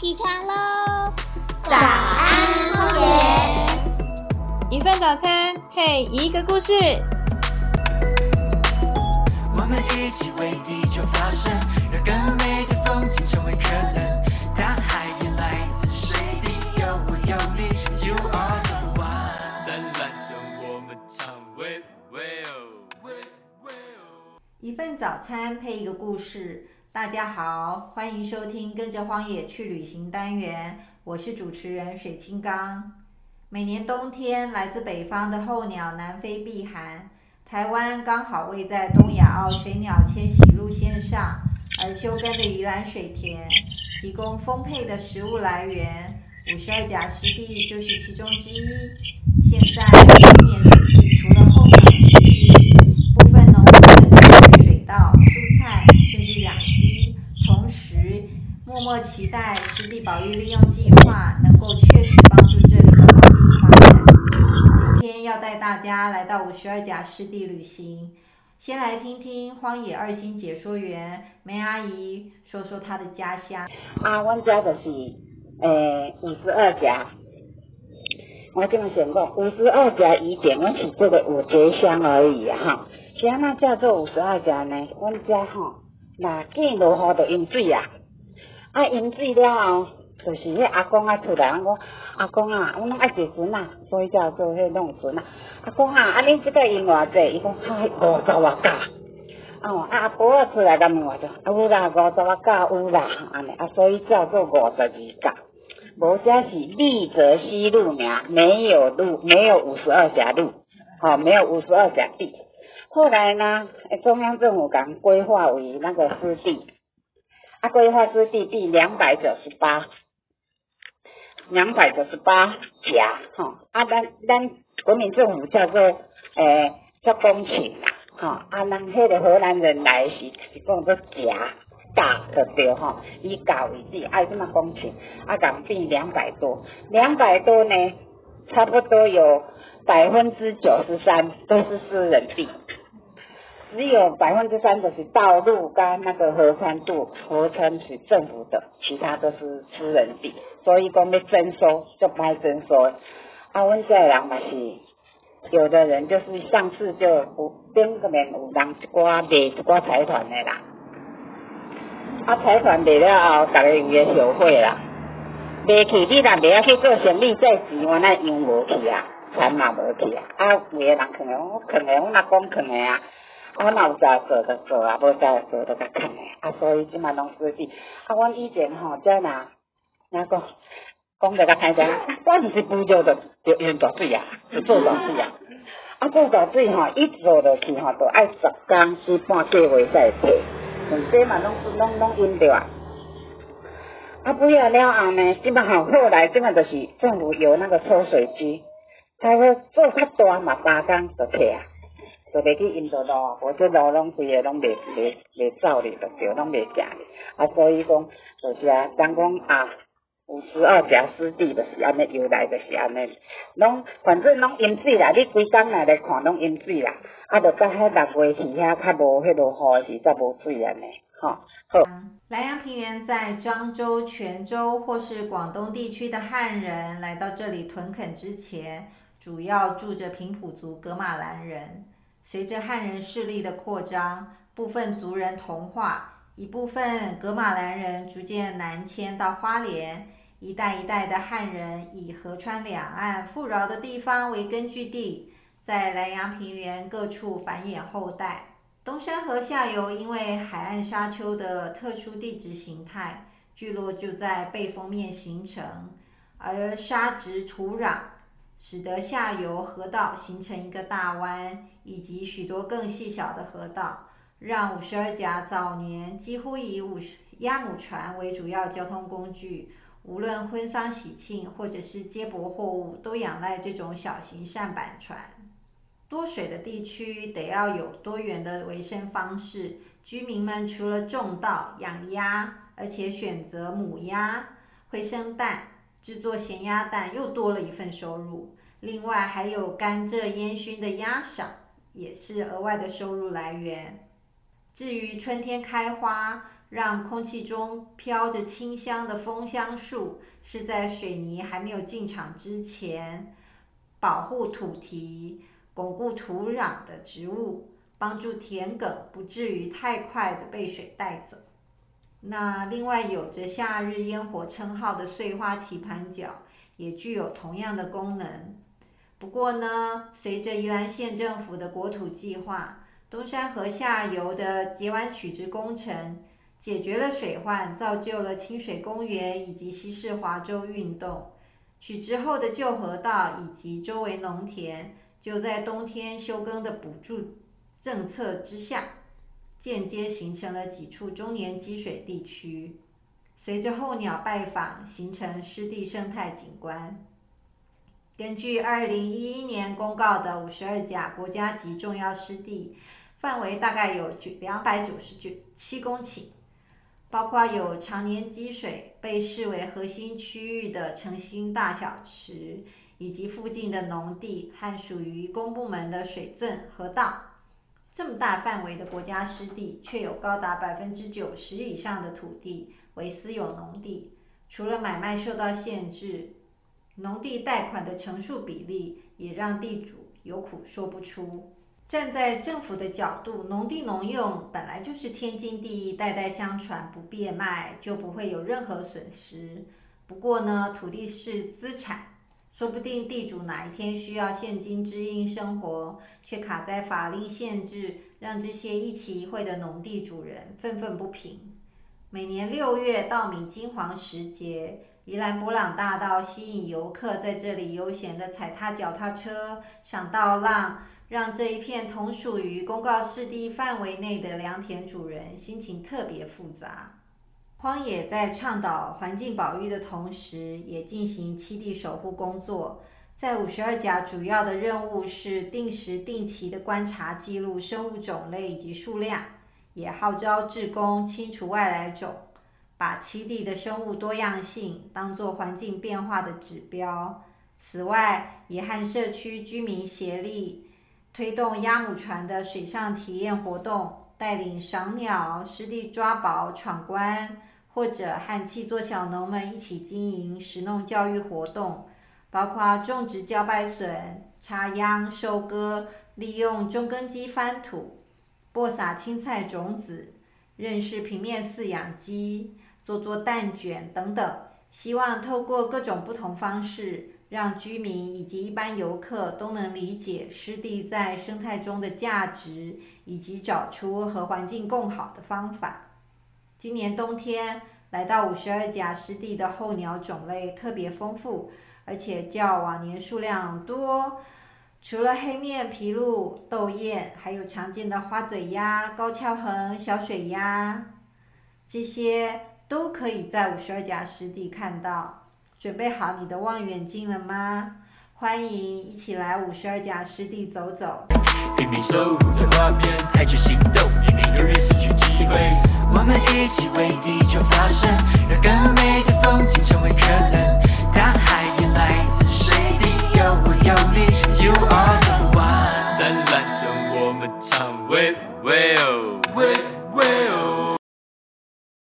起床喽！早安，荒野。一份早餐配一个故事。我们一起为地球发声，让更美的风景成为可能。大海也来自水滴，有我有你，You are the one。灿烂中我们唱喂喂哦，喂喂哦。一份早餐配一个故事。大家好，欢迎收听《跟着荒野去旅行》单元，我是主持人水清刚。每年冬天，来自北方的候鸟南飞避寒，台湾刚好位在东亚澳水鸟迁徙路线上，而休耕的宜兰水田提供丰沛的食物来源，五十二甲湿地就是其中之一。现在今年四季，除了候鸟停栖，部分农村种植水稻、蔬菜，甚至养鸡，同时期待湿地保育利用计划能够确实帮助这里的环境发展。今天要带大家来到五十二甲湿地旅行，先来听听荒野二星解说员梅阿姨说说她的家乡。啊，阮遮就是诶五十二甲，我这么想讲，五十二甲以前我是做个五节乡而已哈。是安那叫做五十二甲呢？阮遮吼，那见落雨就淹水啊，啊淹水了后，就是迄阿公啊出来，我讲阿公啊，阮拢爱坐船啊，所以叫做迄弄船啊。阿公啊，啊恁即个淹偌济？伊讲嗨五十外甲。哦，啊阿婆啊出来甲问我说，啊有啦，五十外甲有啦，安尼啊，所以叫做五十二甲。无遮是立泽西路名，没有路，没有五十二甲路，好、没有五十二甲地。后来呢，中央政府讲规划为那个湿地，阿，规划湿地第两百九十八，两百九十八甲，吼、啊，咱咱国民政府叫做诶叫公顷啦，吼、啊，人迄个荷兰人来是是讲做甲。大就对吼，以甲为底，爱这么公顷，啊，港币两百多，两百多呢，差不多有百分之九十三都是私人地，只有百分之三的是道路跟那个河川度，河川是政府的，其他都是私人地，所以讲要征收就不爱征收。啊，阮这人嘛是，有的人就是上次就有顶个面有人一寡卖一寡财团的啦。啊，财团卖了后，逐个有个受贿啦，卖去你若袂晓去做生意，这钱我那用无去啊，钱嘛无去啊。啊，有个人囥的，我囥的，我若讲囥的啊，我若有在做就做啊，无在做就甲囥的。啊，所以即嘛拢私地。啊，阮以前吼，遮若哪讲讲着较歹听，我毋是扶着就就淹大水啊，就做大水啊。啊，做大水吼，一做落去吼，就爱十工至半个月才会退。全部嘛拢拢拢淹着啊！啊，不要了后呢，即摆吼后来即摆就是政府有那个抽水机，才会做较大嘛，三工就退啊，就袂去淹着路，无即路拢规个拢袂袂袂走哩，就对，拢袂行哩。啊，所以讲就是啊，人讲啊，五十二甲湿地就是安尼由来，就是安尼，拢反正拢淹水啦，你规工来来看拢淹水啦。啊，就到迄六月去遐较无迄落雨时，才无水安尼，好。莱阳平原在漳州、泉州或是广东地区的汉人来到这里屯垦之前，主要住着平埔族格马兰人。随着汉人势力的扩张，部分族人同化，一部分格马兰人逐渐南迁到花莲。一代一代的汉人以河川两岸富饶的地方为根据地，在南洋平原各处繁衍后代。东山河下游因为海岸沙丘的特殊地质形态，聚落就在背风面形成，而沙质土壤使得下游河道形成一个大湾，以及许多更细小的河道，让五十二甲早年几乎以五鸭母船为主要交通工具，无论婚丧喜庆或者是接驳货物，都仰赖这种小型舢板船。多水的地区得要有多元的维生方式，居民们除了种稻、养鸭，而且选择母鸭会生蛋，制作咸鸭蛋又多了一份收入。另外还有甘蔗烟熏的鸭赏，也是额外的收入来源。至于春天开花，让空气中飘着清香的枫香树，是在水泥还没有进场之前，保护土堤、巩固土壤的植物，帮助田埂不至于太快的被水带走。那另外有着“夏日烟火”称号的碎花棋盘角，也具有同样的功能。不过呢，随着宜兰县政府的国土计划，东山河下游的截弯取直工程，解决了水患，造就了清水公园以及西式华州运动。取直后的旧河道以及周围农田，就在冬天休耕的补助政策之下。间接形成了几处中年积水地区，随着候鸟拜访，形成湿地生态景观。根据二零一一年公告的五十二甲国家级重要湿地，范围大概有九两百九十九七公顷，包括有常年积水被视为核心区域的城心大小池，以及附近的农地和属于公部门的水圳河道。这么大范围的国家湿地，却有高达百分之九十以上的土地为私有农地。除了买卖受到限制，农地贷款的成数比例也让地主有苦说不出。站在政府的角度，农地农用本来就是天经地义，代代相传，不变卖就不会有任何损失。不过呢，土地是资产。说不定地主哪一天需要现金支应生活，却卡在法令限制，让这些一期一会的农地主人愤愤不平。每年六月稻米金黄时节，宜兰博朗大道吸引游客在这里悠闲的踩踏脚踏车、赏稻浪，让这一片同属于公告湿地范围内的良田主人心情特别复杂。荒野在倡导环境保育的同时，也进行栖地守护工作。在五十二甲，主要的任务是定时定期的观察记录生物种类以及数量，也号召志工清除外来种，把栖地的生物多样性当作环境变化的指标。此外，也和社区居民协力，推动鸭母船的水上体验活动，带领赏鸟、湿地抓宝、闯关。或者和七座小农们一起经营食农教育活动，包括种植茭白笋、插秧、收割，利用中耕机翻土、播撒青菜种子，认识平面饲养鸡，做做蛋卷等等。希望透过各种不同方式，让居民以及一般游客都能理解湿地在生态中的价值，以及找出和环境共好的方法。今年冬天来到五十二甲湿地的候鸟种类特别丰富，而且较往年数量多。除了黑面琵鹭、斗雁，还有常见的花嘴鸭、高翘横、小水鸭，这些都可以在五十二甲湿地看到。准备好你的望远镜了吗？欢迎一起来五十二甲湿地走走。拼命守护着画面，采取行动，失去机会。我们一起为地球发声，让更美的风景成为可能。大海也来自水滴，有我有你，You are the one。灿烂中我们唱，喂喂哦喂。